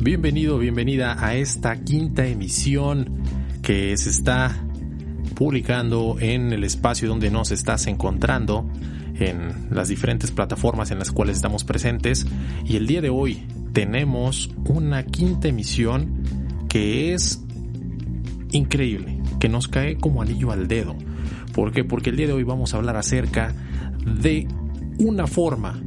Bienvenido, bienvenida a esta quinta emisión que se está publicando en el espacio donde nos estás encontrando, en las diferentes plataformas en las cuales estamos presentes. Y el día de hoy tenemos una quinta emisión que es increíble, que nos cae como anillo al dedo. ¿Por qué? Porque el día de hoy vamos a hablar acerca de una forma,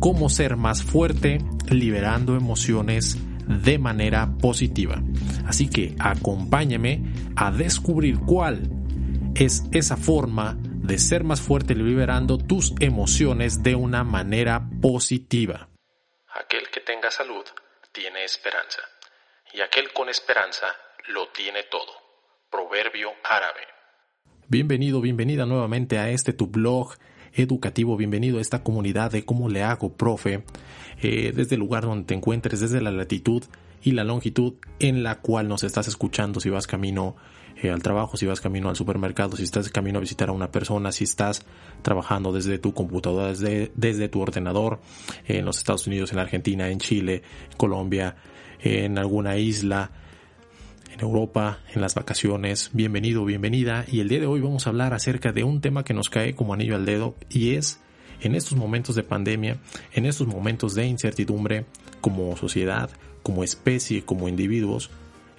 cómo ser más fuerte liberando emociones de manera positiva. Así que acompáñame a descubrir cuál es esa forma de ser más fuerte liberando tus emociones de una manera positiva. Aquel que tenga salud tiene esperanza y aquel con esperanza lo tiene todo. Proverbio árabe. Bienvenido, bienvenida nuevamente a este tu blog educativo, bienvenido a esta comunidad de cómo le hago, profe, eh, desde el lugar donde te encuentres, desde la latitud y la longitud en la cual nos estás escuchando, si vas camino eh, al trabajo, si vas camino al supermercado, si estás camino a visitar a una persona, si estás trabajando desde tu computadora, desde, desde tu ordenador, en los Estados Unidos, en Argentina, en Chile, Colombia, en alguna isla, en Europa, en las vacaciones. Bienvenido, bienvenida. Y el día de hoy vamos a hablar acerca de un tema que nos cae como anillo al dedo y es en estos momentos de pandemia, en estos momentos de incertidumbre, como sociedad, como especie, como individuos,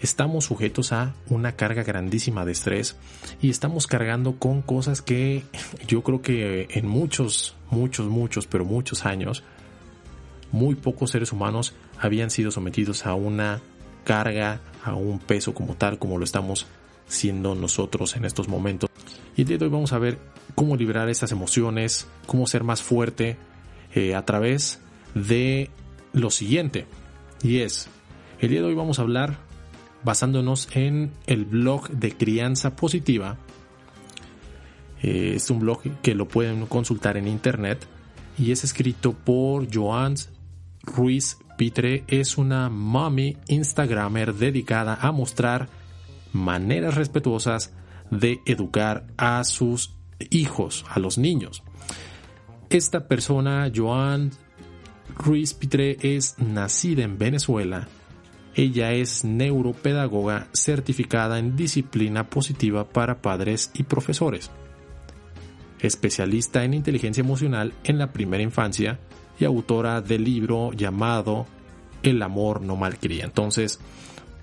estamos sujetos a una carga grandísima de estrés y estamos cargando con cosas que yo creo que en muchos, muchos, muchos, pero muchos años, muy pocos seres humanos habían sido sometidos a una carga, a un peso como tal, como lo estamos siendo nosotros en estos momentos. Y el día de hoy vamos a ver cómo liberar estas emociones, cómo ser más fuerte eh, a través de lo siguiente. Y es, el día de hoy vamos a hablar basándonos en el blog de crianza positiva. Eh, es un blog que lo pueden consultar en internet y es escrito por Joan Ruiz Pitre. Es una mommy instagramer dedicada a mostrar maneras respetuosas de educar a sus hijos, a los niños. Esta persona, Joan Ruiz Pitre, es nacida en Venezuela. Ella es neuropedagoga certificada en disciplina positiva para padres y profesores. Especialista en inteligencia emocional en la primera infancia y autora del libro llamado El amor no malcría. Entonces,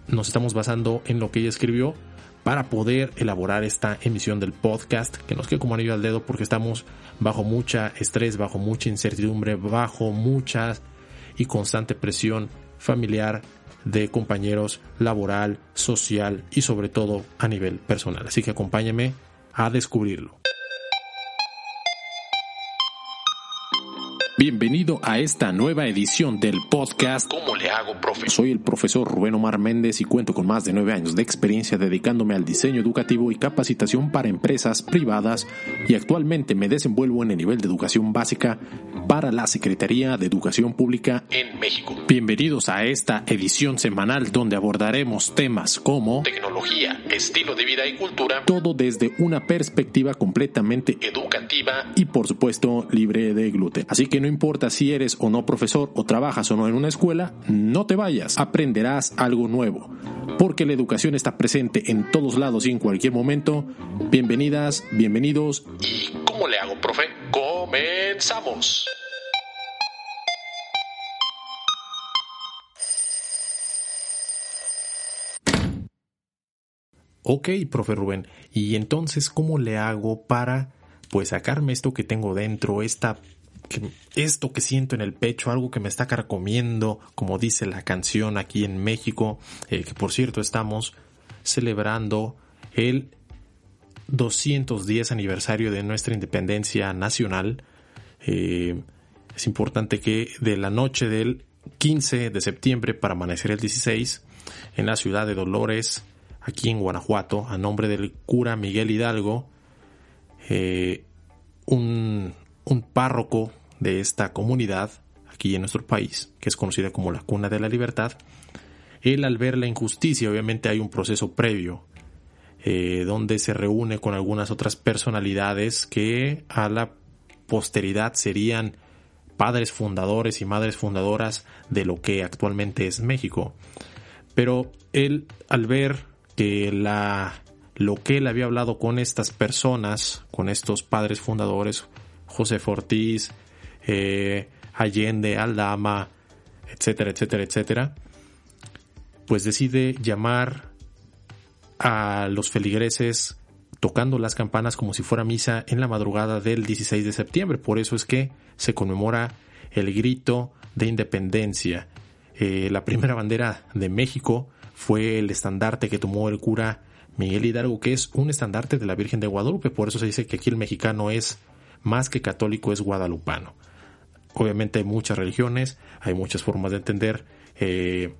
nos estamos basando en lo que ella escribió para poder elaborar esta emisión del podcast que nos quede como anillo al dedo porque estamos bajo mucha estrés, bajo mucha incertidumbre, bajo mucha y constante presión familiar de compañeros, laboral, social y sobre todo a nivel personal. Así que acompáñame a descubrirlo. Bienvenido a esta nueva edición del podcast ¿Cómo le hago, profe? Soy el profesor Rubén Omar Méndez y cuento con más de nueve años de experiencia dedicándome al diseño educativo y capacitación para empresas privadas y actualmente me desenvuelvo en el nivel de educación básica para la Secretaría de Educación Pública en México. Bienvenidos a esta edición semanal donde abordaremos temas como tecnología, estilo de vida y cultura, todo desde una perspectiva completamente educativa y por supuesto libre de gluten. Así que no importa si eres o no profesor o trabajas o no en una escuela, no te vayas, aprenderás algo nuevo. Porque la educación está presente en todos lados y en cualquier momento. Bienvenidas, bienvenidos. ¿Y cómo le hago, profe? Comenzamos. Ok, profe Rubén, ¿y entonces cómo le hago para pues sacarme esto que tengo dentro, esta esto que siento en el pecho, algo que me está carcomiendo, como dice la canción aquí en México, eh, que por cierto estamos celebrando el 210 aniversario de nuestra independencia nacional. Eh, es importante que de la noche del 15 de septiembre para amanecer el 16, en la ciudad de Dolores, aquí en Guanajuato, a nombre del cura Miguel Hidalgo, eh, un, un párroco de esta comunidad aquí en nuestro país, que es conocida como la cuna de la libertad, él al ver la injusticia, obviamente hay un proceso previo, eh, donde se reúne con algunas otras personalidades que a la posteridad serían padres fundadores y madres fundadoras de lo que actualmente es México. Pero él, al ver que la, lo que él había hablado con estas personas, con estos padres fundadores, José Ortiz, eh, Allende, Aldama, etcétera, etcétera, etcétera, pues decide llamar a los feligreses tocando las campanas como si fuera misa en la madrugada del 16 de septiembre. Por eso es que se conmemora el grito de independencia. Eh, la primera bandera de México fue el estandarte que tomó el cura Miguel Hidalgo, que es un estandarte de la Virgen de Guadalupe. Por eso se dice que aquí el mexicano es más que católico, es guadalupano. Obviamente hay muchas religiones, hay muchas formas de entender eh,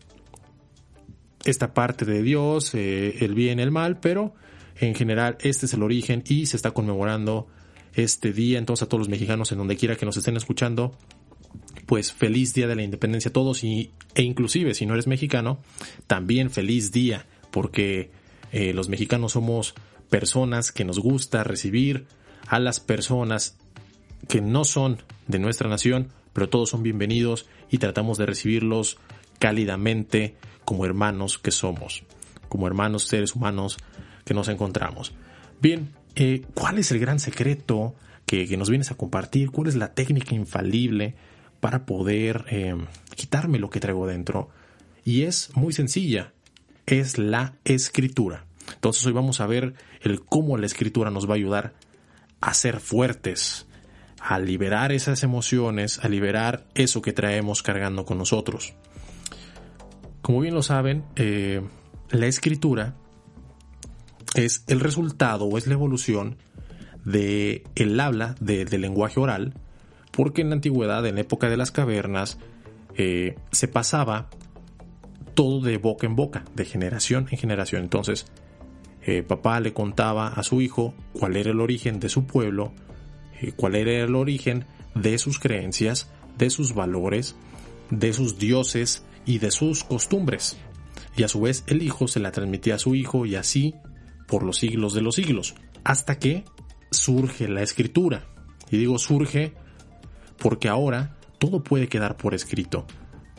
esta parte de Dios, eh, el bien, el mal, pero en general este es el origen y se está conmemorando este día. Entonces a todos los mexicanos en donde quiera que nos estén escuchando, pues feliz día de la independencia a todos y, e inclusive si no eres mexicano, también feliz día porque eh, los mexicanos somos personas que nos gusta recibir a las personas que no son de nuestra nación, pero todos son bienvenidos y tratamos de recibirlos cálidamente como hermanos que somos, como hermanos seres humanos que nos encontramos. Bien, eh, ¿cuál es el gran secreto que, nos vienes a compartir? ¿Cuál es la técnica infalible para poder eh, quitarme lo que traigo dentro? Y es muy sencilla, es la escritura. Entonces hoy vamos a ver el cómo la escritura nos va a ayudar a ser fuertes, a liberar esas emociones, a liberar eso que traemos cargando con nosotros. Como bien lo saben, eh, la escritura es el resultado o es la evolución de habla del lenguaje oral, porque en la antigüedad, en la época de las cavernas, eh, se pasaba todo de boca en boca, de generación en generación. Entonces, eh, papá le contaba a su hijo cuál era el origen de su pueblo, eh, cuál era el origen de sus creencias, de sus valores, de sus dioses y de sus costumbres. Y a su vez el hijo se la transmitía a su hijo y así por los siglos de los siglos, hasta que surge la escritura. Y digo surge porque ahora todo puede quedar por escrito.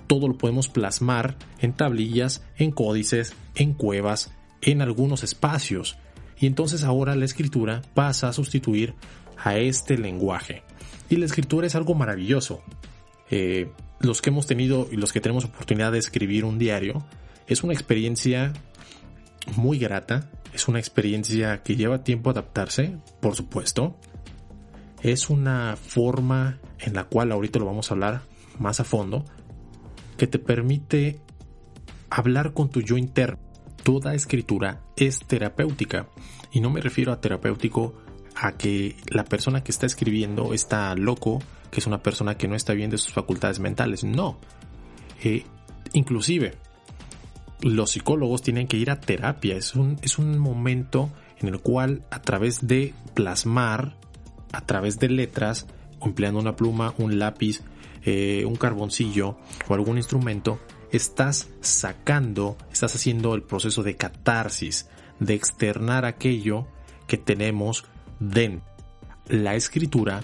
Todo lo podemos plasmar en tablillas, en códices, en cuevas, en algunos espacios. Y entonces ahora la escritura pasa a sustituir a este lenguaje. Y la escritura es algo maravilloso. Eh, los que hemos tenido y los que tenemos oportunidad de escribir un diario, es una experiencia muy grata, es una experiencia que lleva tiempo adaptarse, por supuesto. Es una forma en la cual ahorita lo vamos a hablar más a fondo, que te permite hablar con tu yo interno. Toda escritura es terapéutica y no me refiero a terapéutico a que la persona que está escribiendo está loco, que es una persona que no está bien de sus facultades mentales. No. Eh, inclusive, los psicólogos tienen que ir a terapia. Es un, es un momento en el cual a través de plasmar, a través de letras, empleando una pluma, un lápiz, eh, un carboncillo o algún instrumento, estás sacando, estás haciendo el proceso de catarsis, de externar aquello que tenemos dentro. La escritura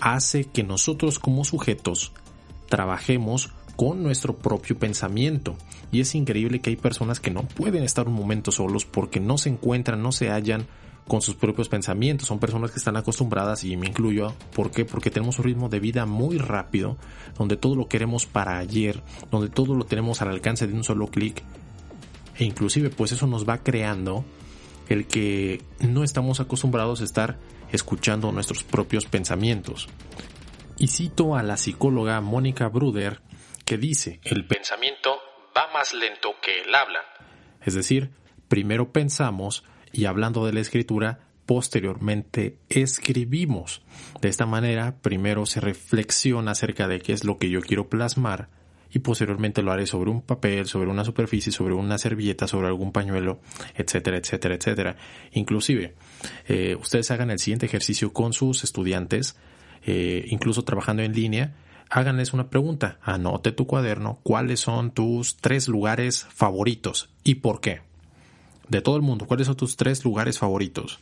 hace que nosotros como sujetos trabajemos con nuestro propio pensamiento. Y es increíble que hay personas que no pueden estar un momento solos porque no se encuentran, no se hallan con sus propios pensamientos. Son personas que están acostumbradas, y me incluyo, ¿por qué? Porque tenemos un ritmo de vida muy rápido, donde todo lo queremos para ayer, donde todo lo tenemos al alcance de un solo clic. E inclusive pues eso nos va creando el que no estamos acostumbrados a estar escuchando nuestros propios pensamientos. Y cito a la psicóloga Mónica Bruder que dice, el pensamiento va más lento que el habla. Es decir, primero pensamos y hablando de la escritura, posteriormente escribimos. De esta manera, primero se reflexiona acerca de qué es lo que yo quiero plasmar y posteriormente lo haré sobre un papel, sobre una superficie, sobre una servilleta, sobre algún pañuelo, etcétera, etcétera, etcétera. Inclusive, eh, ustedes hagan el siguiente ejercicio con sus estudiantes, eh, incluso trabajando en línea, háganles una pregunta, anote tu cuaderno, cuáles son tus tres lugares favoritos y por qué. De todo el mundo, cuáles son tus tres lugares favoritos.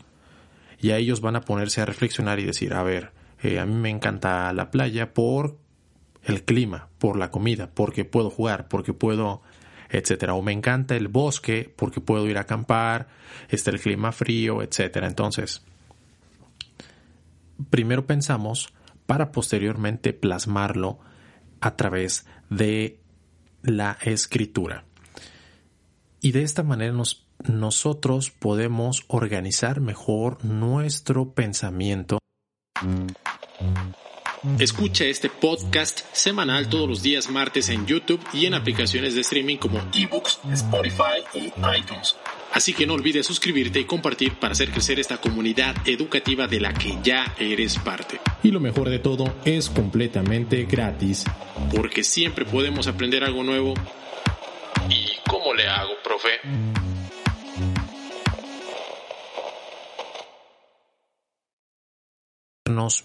Y a ellos van a ponerse a reflexionar y decir, a ver, eh, a mí me encanta la playa por el clima, por la comida, porque puedo jugar, porque puedo, etcétera. O me encanta el bosque porque puedo ir a acampar, está el clima frío, etcétera. Entonces, primero pensamos para posteriormente plasmarlo a través de la escritura. Y de esta manera nosotros podemos organizar mejor nuestro pensamiento. Escucha este podcast semanal todos los días martes en YouTube y en aplicaciones de streaming como eBooks, Spotify y iTunes. Así que no olvides suscribirte y compartir para hacer crecer esta comunidad educativa de la que ya eres parte. Y lo mejor de todo es completamente gratis. Porque siempre podemos aprender algo nuevo. ¿Y cómo le hago, profe?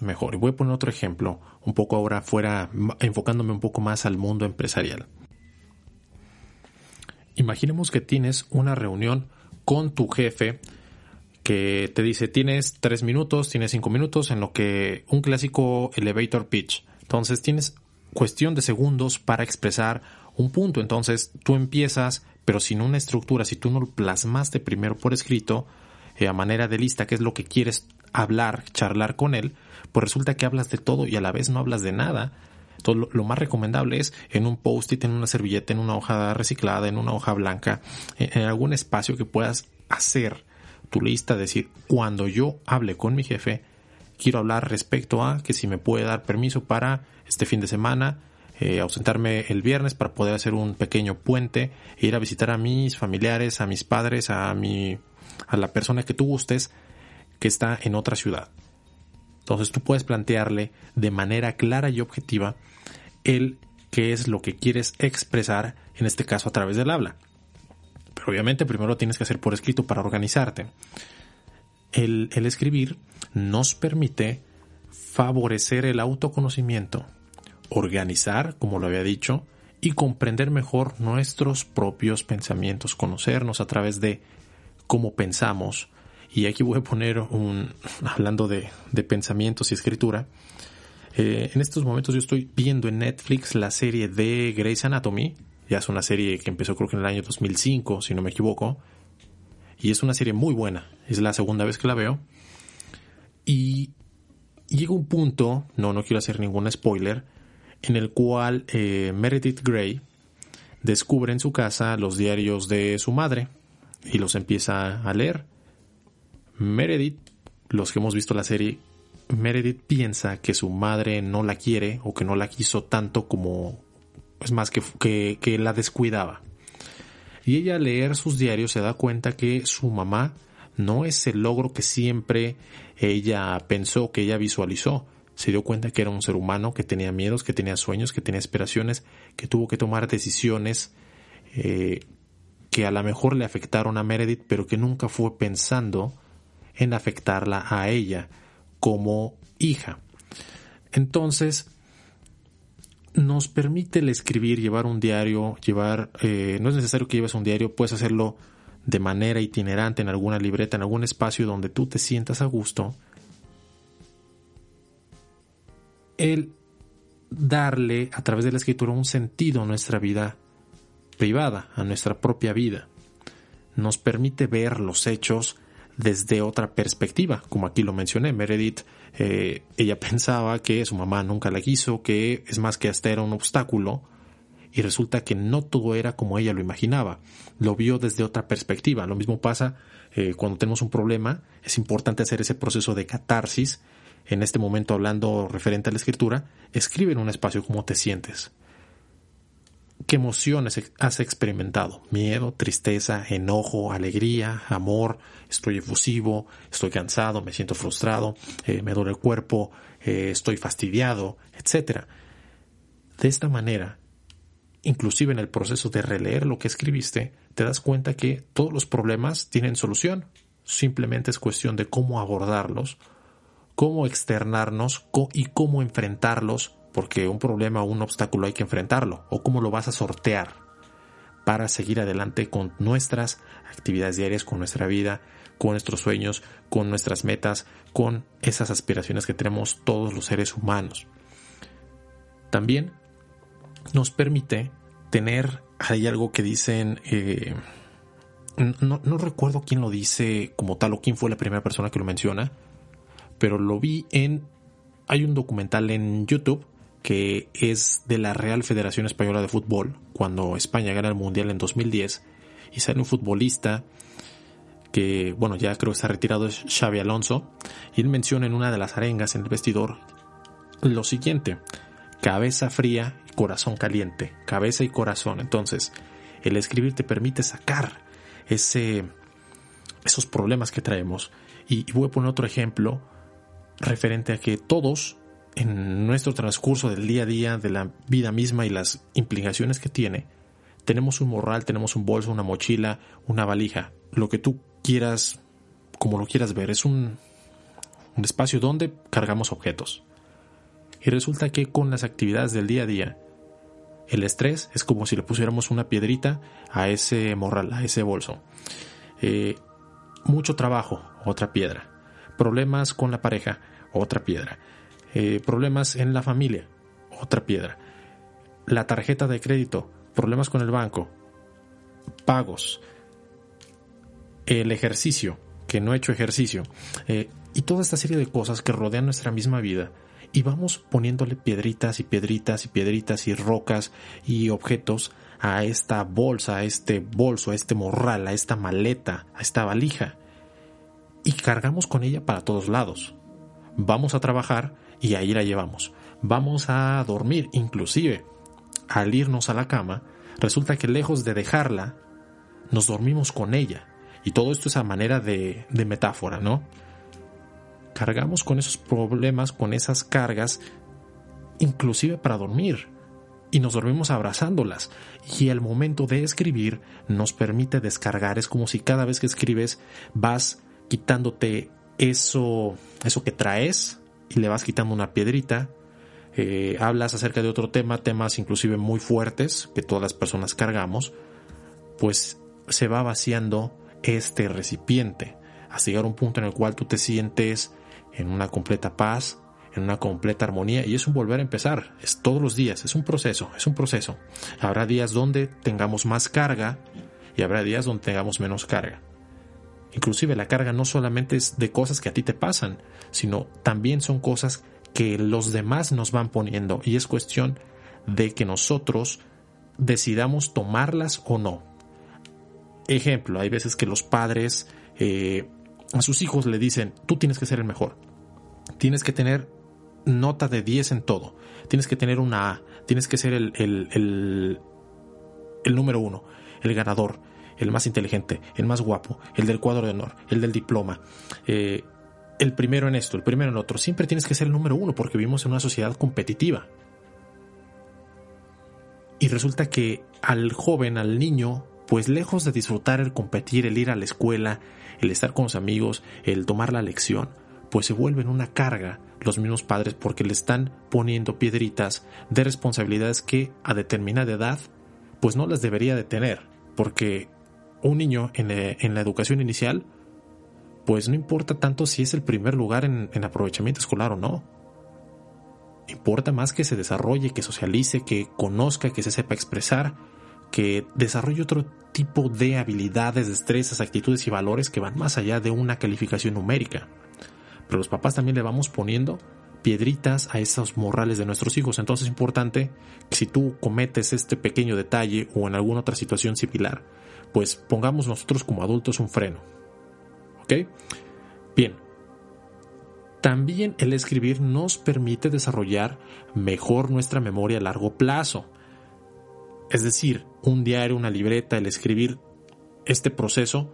Mejor. Y voy a poner otro ejemplo, un poco ahora fuera, enfocándome un poco más al mundo empresarial. Imaginemos que tienes una reunión con tu jefe que te dice tienes tres minutos, tienes cinco minutos en lo que un clásico elevator pitch. Entonces tienes cuestión de segundos para expresar un punto. Entonces tú empiezas, pero sin una estructura, si tú no lo plasmaste primero por escrito, eh, a manera de lista, qué es lo que quieres hablar, charlar con él, pues resulta que hablas de todo y a la vez no hablas de nada. Entonces, lo, más recomendable es en un post-it, en una servilleta, en una hoja reciclada, en una hoja blanca, en, algún espacio que puedas hacer tu lista, decir, cuando yo hable con mi jefe, quiero hablar respecto a que si me puede dar permiso para este fin de semana, eh, ausentarme el viernes para poder hacer un pequeño puente e ir a visitar a mis familiares, a mis padres, a mi, a la persona que tú gustes que está en otra ciudad. Entonces tú puedes plantearle de manera clara y objetiva el qué es lo que quieres expresar, en este caso a través del habla. Pero obviamente primero lo tienes que hacer por escrito para organizarte. El, el escribir nos permite favorecer el autoconocimiento, organizar, como lo había dicho, y comprender mejor nuestros propios pensamientos, conocernos a través de cómo pensamos, y aquí voy a poner un, hablando de, pensamientos y escritura, eh, en estos momentos yo estoy viendo en Netflix la serie de Grey's Anatomy, ya es una serie que empezó creo que en el año 2005, si no me equivoco, y es una serie muy buena, es la segunda vez que la veo, y llega un punto, no, no quiero hacer ningún spoiler, en el cual eh, Meredith Grey descubre en su casa los diarios de su madre y los empieza a leer Meredith, los que hemos visto la serie, Meredith piensa que su madre no la quiere o que no la quiso tanto como, es más, que, que, la descuidaba. Y ella al leer sus diarios se da cuenta que su mamá no es el logro que siempre ella pensó, que ella visualizó. Se dio cuenta que era un ser humano que tenía miedos, que tenía sueños, que tenía aspiraciones, que tuvo que tomar decisiones eh, que a lo mejor le afectaron a Meredith, pero que nunca fue pensando en afectarla a ella como hija. Entonces, nos permite el escribir, llevar un diario, llevar, eh, no es necesario que lleves un diario, puedes hacerlo de manera itinerante en alguna libreta, en algún espacio donde tú te sientas a gusto. El darle a través de la escritura un sentido a nuestra vida privada, a nuestra propia vida. Nos permite ver los hechos desde otra perspectiva, como aquí lo mencioné, Meredith, eh, ella pensaba que su mamá nunca la quiso, que es más que hasta era un obstáculo, y resulta que no todo era como ella lo imaginaba, lo vio desde otra perspectiva. Lo mismo pasa eh, cuando tenemos un problema, es importante hacer ese proceso de catarsis, en este momento hablando referente a la escritura, escribe en un espacio cómo te sientes, ¿Qué emociones has experimentado? Miedo, tristeza, enojo, alegría, amor, estoy efusivo, estoy cansado, me siento frustrado, eh, me duele el cuerpo, eh, estoy fastidiado, etc. De esta manera, inclusive en el proceso de releer lo que escribiste, te das cuenta que todos los problemas tienen solución. Simplemente es cuestión de cómo abordarlos, cómo externarnos y cómo enfrentarlos porque un problema o un obstáculo hay que enfrentarlo, o cómo lo vas a sortear para seguir adelante con nuestras actividades diarias, con nuestra vida, con nuestros sueños, con nuestras metas, con esas aspiraciones que tenemos todos los seres humanos. También nos permite tener, hay algo que dicen, eh, no, no, recuerdo quién lo dice como tal o quién fue la primera persona que lo menciona, pero lo vi en, hay un documental en YouTube que es de la Real Federación Española de Fútbol, cuando España gana el Mundial en 2010, y sale un futbolista que, bueno, ya creo que está retirado, es Xavi Alonso, y él menciona en una de las arengas en el vestidor lo siguiente, cabeza fría y corazón caliente, cabeza y corazón. Entonces, el escribir te permite sacar ese, esos problemas que traemos. Y, voy a poner otro ejemplo referente a que todos en nuestro transcurso del día a día, de la vida misma y las implicaciones que tiene, tenemos un morral, tenemos un bolso, una mochila, una valija, lo que tú quieras, como lo quieras ver, es un, un espacio donde cargamos objetos. Y resulta que con las actividades del día a día, el estrés es como si le pusiéramos una piedrita a ese morral, a ese bolso. Eh, mucho trabajo, otra piedra. Problemas con la pareja, otra piedra. Eh, problemas en la familia, otra piedra. La tarjeta de crédito, problemas con el banco, pagos, el ejercicio, que no he hecho ejercicio, eh, y toda esta serie de cosas que rodean nuestra misma vida y vamos poniéndole piedritas y piedritas y piedritas y rocas y objetos a esta bolsa, a este bolso, a este morral, a esta maleta, a esta valija. Y cargamos con ella para todos lados. Vamos a trabajar y ahí la llevamos. Vamos a dormir, inclusive. Al irnos a la cama, resulta que lejos de dejarla, nos dormimos con ella. Y todo esto es a manera de, de metáfora, ¿no? cargamos con esos problemas, con esas cargas, inclusive para dormir. Y nos dormimos abrazándolas. Y el momento de escribir nos permite descargar. Es como si cada vez que escribes vas quitándote eso, eso que traes y le vas quitando una piedrita. Eh, hablas acerca de otro tema, temas inclusive muy fuertes que todas las personas cargamos, pues se va vaciando este recipiente hasta llegar a un punto en el cual tú te sientes en una completa paz, en una completa armonía y es un volver a empezar, es todos los días, es un proceso, es un proceso. Habrá días donde tengamos más carga y habrá días donde tengamos menos carga. Inclusive la carga no solamente es de cosas que a ti te pasan, sino también son cosas que los demás nos van poniendo. Y es cuestión de que nosotros decidamos tomarlas o no. Ejemplo, hay veces que los padres eh, a sus hijos le dicen, tú tienes que ser el mejor, tienes que tener nota de 10 en todo, tienes que tener una A, tienes que ser el, el, el, número uno, el ganador, el más inteligente, el más guapo, el del cuadro de honor, el del diploma, eh, el primero en esto, el primero en otro. Siempre tienes que ser el número uno porque vivimos en una sociedad competitiva. Y resulta que al joven, al niño, pues lejos de disfrutar el competir, el ir a la escuela, el estar con los amigos, el tomar la lección, pues se vuelven una carga los mismos padres porque le están poniendo piedritas de responsabilidades que a determinada edad pues no las debería de tener, porque un niño en, la educación inicial pues no importa tanto si es el primer lugar en, en aprovechamiento escolar o no. Importa más que se desarrolle, que socialice, que conozca, que se sepa expresar, que desarrolle otro tipo de habilidades, destrezas, actitudes y valores que van más allá de una calificación numérica. Pero los papás también le vamos poniendo piedritas a esos morrales de nuestros hijos. Entonces es importante que si tú cometes este pequeño detalle o en alguna otra situación similar, pues pongamos nosotros como adultos un freno. ¿Ok? Bien. También el escribir nos permite desarrollar mejor nuestra memoria a largo plazo. Es decir, un diario, una libreta, el escribir este proceso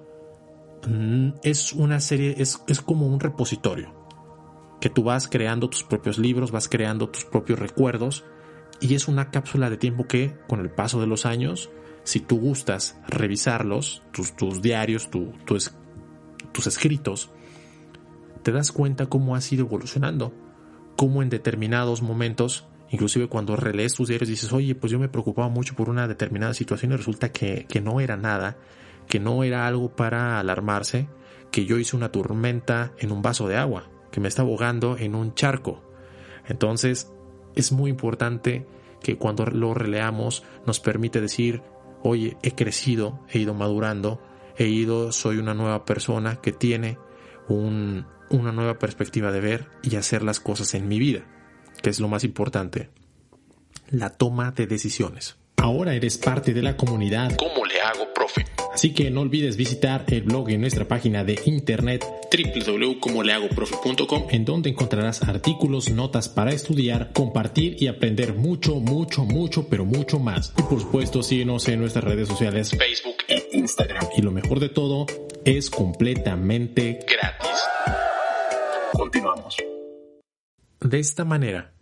mm, es una serie, es, es como un repositorio, que tú vas creando tus propios libros, vas creando tus propios recuerdos y es una cápsula de tiempo que con el paso de los años, si tú gustas revisarlos, tus, diarios, tus escritos, te das cuenta cómo has ido evolucionando, cómo en determinados momentos Inclusive cuando relees tus diarios dices, oye, pues yo me preocupaba mucho por una determinada situación y resulta que, que no era nada, que no era algo para alarmarse, que yo hice una tormenta en un vaso de agua, que me está ahogando en un charco. Entonces es muy importante que cuando lo releamos nos permite decir, oye, he crecido, he ido madurando, he ido, soy una nueva persona que tiene un, una nueva perspectiva de ver y hacer las cosas en mi vida, que es lo más importante, la toma de decisiones. Ahora eres parte de la comunidad. ¿Cómo le hago, profe? Así que no olvides visitar el blog en nuestra página de internet www.comolehagoprofe.com en donde encontrarás artículos, notas para estudiar, compartir y aprender mucho, mucho, mucho, pero mucho más. Y por supuesto, síguenos en nuestras redes sociales Facebook e Instagram. Y lo mejor de todo, es completamente gratis. Continuamos. De esta manera,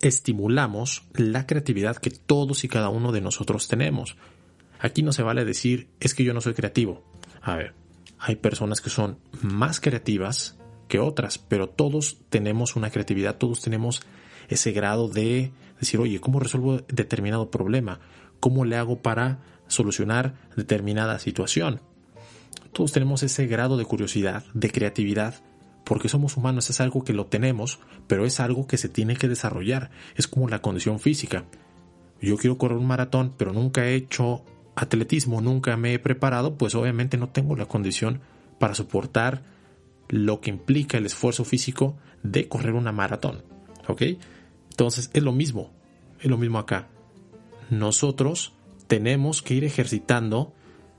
estimulamos la creatividad que todos y cada uno de nosotros tenemos. Aquí no se vale decir, es que yo no soy creativo. A ver, hay personas que son más creativas que otras, pero todos tenemos una creatividad, todos tenemos ese grado de decir, oye, ¿cómo resuelvo determinado problema? ¿Cómo le hago para solucionar determinada situación? Todos tenemos ese grado de curiosidad, de creatividad, porque somos humanos, es algo que lo tenemos, pero es algo que se tiene que desarrollar, es como la condición física. Yo quiero correr un maratón, pero nunca he hecho atletismo, nunca me he preparado, pues obviamente no tengo la condición para soportar lo que implica el esfuerzo físico de correr una maratón. ¿Ok? Entonces es lo mismo, es lo mismo acá. Nosotros tenemos que ir ejercitando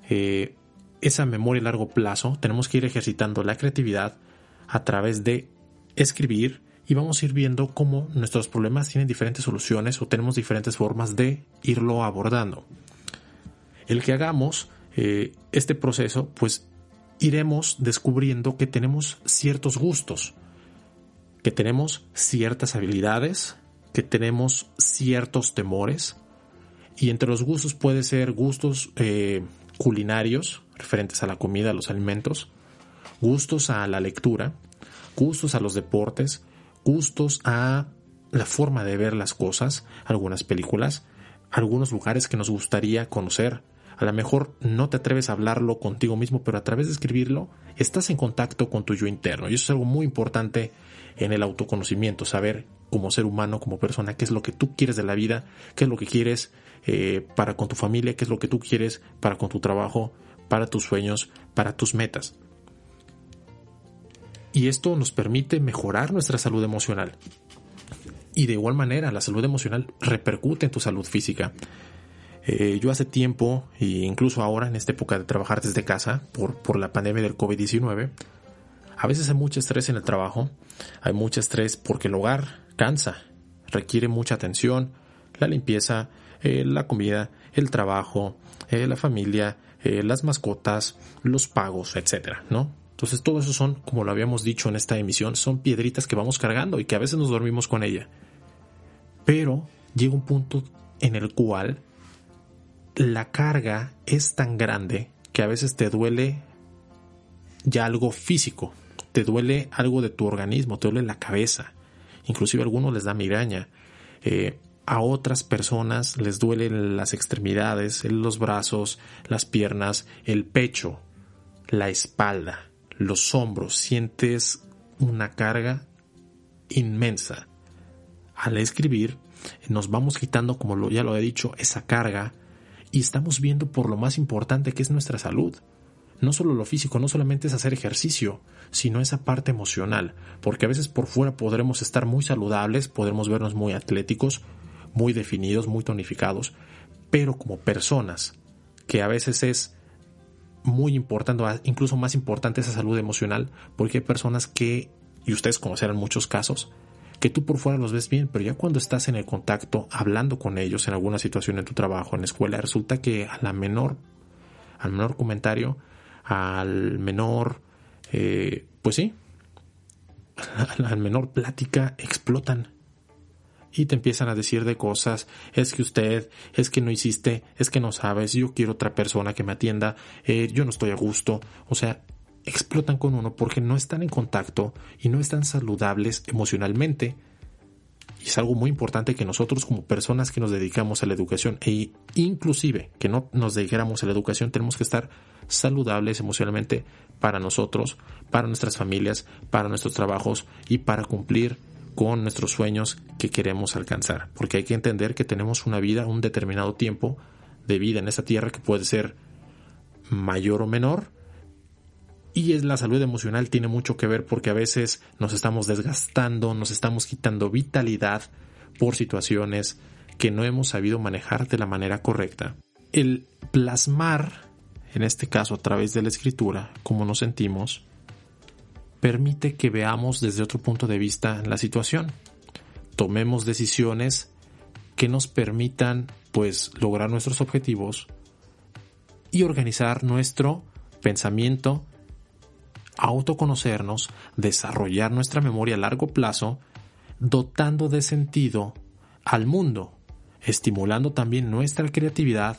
eh, esa memoria a largo plazo, tenemos que ir ejercitando la creatividad, a través de escribir y vamos a ir viendo cómo nuestros problemas tienen diferentes soluciones o tenemos diferentes formas de irlo abordando. El que hagamos eh, este proceso, pues iremos descubriendo que tenemos ciertos gustos, que tenemos ciertas habilidades, que tenemos ciertos temores, y entre los gustos puede ser gustos eh, culinarios, referentes a la comida, a los alimentos, gustos a la lectura, gustos a los deportes, gustos a la forma de ver las cosas, algunas películas, algunos lugares que nos gustaría conocer. A lo mejor no te atreves a hablarlo contigo mismo, pero a través de escribirlo estás en contacto con tu yo interno. Y eso es algo muy importante en el autoconocimiento, saber como ser humano, como persona, qué es lo que tú quieres de la vida, qué es lo que quieres eh, para con tu familia, qué es lo que tú quieres para con tu trabajo, para tus sueños, para tus metas y esto nos permite mejorar nuestra salud emocional. Y de igual manera, la salud emocional repercute en tu salud física. Eh, yo hace tiempo, e incluso ahora en esta época de trabajar desde casa por, por la pandemia del COVID-19, a veces hay mucho estrés en el trabajo, hay mucho estrés porque el hogar cansa, requiere mucha atención, la limpieza, eh, la comida, el trabajo, eh, la familia, las mascotas, los pagos, etcétera, ¿no? Entonces todo eso son, como lo habíamos dicho en esta emisión, son piedritas que vamos cargando y que a veces nos dormimos con ella. Pero llega un punto en el cual la carga es tan grande que a veces te duele ya algo físico, te duele algo de tu organismo, te duele la cabeza, inclusive a algunos les da migraña, eh, a otras personas les duelen las extremidades, los brazos, las piernas, el pecho, la espalda los hombros, sientes una carga inmensa. Al escribir, nos vamos quitando, como ya lo he dicho, esa carga y estamos viendo por lo más importante que es nuestra salud. No solo lo físico, no solamente es hacer ejercicio, sino esa parte emocional, porque a veces por fuera podremos estar muy saludables, podremos vernos muy atléticos, muy definidos, muy tonificados, pero como personas, que a veces es muy importante, incluso más importante esa salud emocional, porque hay personas que, y ustedes conocerán muchos casos, que tú por fuera los ves bien, pero ya cuando estás en el contacto, hablando con ellos en alguna situación en tu trabajo, en la escuela, resulta que a la menor, al menor comentario, al menor, eh, pues sí, al menor plática, explotan y te empiezan a decir de cosas, es que usted, es que no hiciste, es que no sabes, yo quiero otra persona que me atienda, eh, yo no estoy a gusto, o sea, explotan con uno porque no están en contacto y no están saludables emocionalmente. Y es algo muy importante que nosotros como personas que nos dedicamos a la educación e inclusive que no nos dedicáramos a la educación tenemos que estar saludables emocionalmente para nosotros, para nuestras familias, para nuestros trabajos y para cumplir con nuestros sueños que queremos alcanzar. Porque hay que entender que tenemos una vida, un determinado tiempo de vida en esta tierra que puede ser mayor o menor. Y es la salud emocional tiene mucho que ver porque a veces nos estamos desgastando, nos estamos quitando vitalidad por situaciones que no hemos sabido manejar de la manera correcta. El plasmar, en este caso a través de la escritura, como nos sentimos, permite que veamos desde otro punto de vista la situación. Tomemos decisiones que nos permitan pues lograr nuestros objetivos y organizar nuestro pensamiento, autoconocernos, desarrollar nuestra memoria a largo plazo, dotando de sentido al mundo, estimulando también nuestra creatividad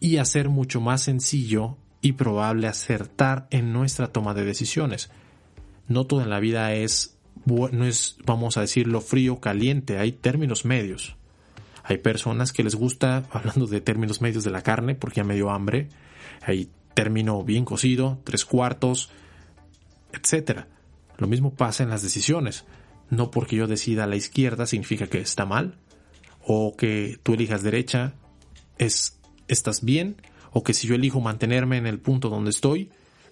y hacer mucho más sencillo y probable acertar en nuestra toma de decisiones. No todo en la vida es, no es, vamos a decirlo, frío, caliente, hay términos medios. Hay personas que les gusta, hablando de términos medios de la carne, porque ya me dio hambre, hay término bien cocido, tres cuartos, etc. Lo mismo pasa en las decisiones. No porque yo decida a la izquierda significa que está mal, o que tú elijas derecha es estás bien o que si yo elijo mantenerme en el punto donde estoy,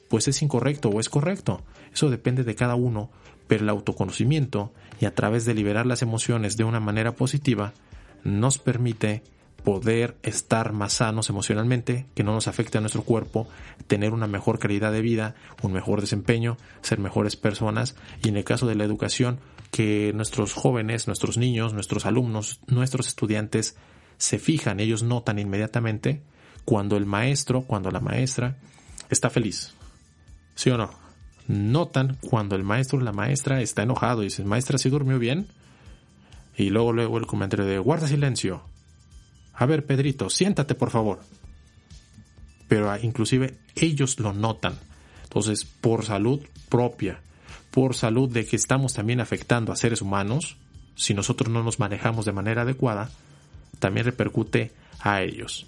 pues es incorrecto o es correcto. Eso depende de cada uno, pero el autoconocimiento y a través de liberar las emociones de una manera positiva nos permite poder estar más sanos emocionalmente, que no nos afecte a nuestro cuerpo, tener una mejor calidad de vida, un mejor desempeño, ser mejores personas y en el caso de la educación, que nuestros jóvenes, nuestros niños, nuestros alumnos, nuestros estudiantes se fijan, ellos notan inmediatamente cuando el maestro, cuando la maestra está feliz. ¿Sí o no? Notan cuando el maestro la maestra está enojado y dice, maestra, ¿sí durmió bien? Y luego, luego el comentario de, guarda silencio. A ver, Pedrito, siéntate por favor. Pero ah, inclusive ellos lo notan. Entonces, por salud propia, por salud de que estamos también afectando a seres humanos, si nosotros no nos manejamos de manera adecuada, también repercute a ellos.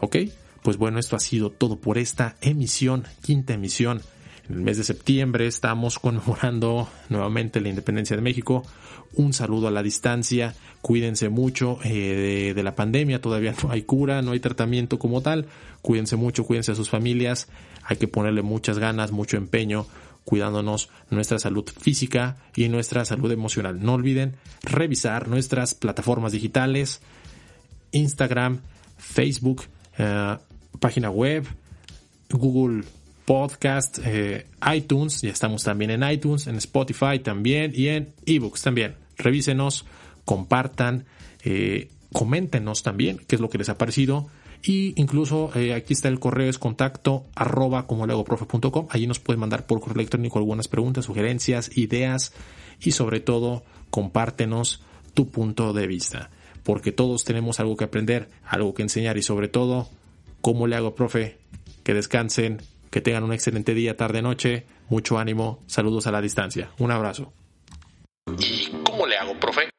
¿Ok? Pues bueno, esto ha sido todo por esta emisión, quinta emisión. En el mes de septiembre estamos conmemorando nuevamente la independencia de México. Un saludo a la distancia. Cuídense mucho eh, de, la pandemia. Todavía no hay cura, no hay tratamiento como tal. Cuídense mucho, cuídense a sus familias. Hay que ponerle muchas ganas, mucho empeño, cuidándonos nuestra salud física y nuestra salud emocional. No olviden revisar nuestras plataformas digitales, Instagram, Facebook, eh, página web, Google Podcast, eh, iTunes, ya estamos también en iTunes, en Spotify también y en eBooks también. Revísenos, compartan, eh, coméntenos también qué es lo que les ha parecido. Y incluso aquí está el correo, es contacto arroba como. Allí nos pueden mandar por correo electrónico algunas preguntas, sugerencias, ideas y sobre todo compártenos tu punto de vista porque todos tenemos algo que aprender, algo que enseñar y sobre todo, ¿cómo le hago, profe? Que descansen, que tengan un excelente día, tarde, noche, mucho ánimo, saludos a la distancia, un abrazo. ¿Y cómo le hago, profe?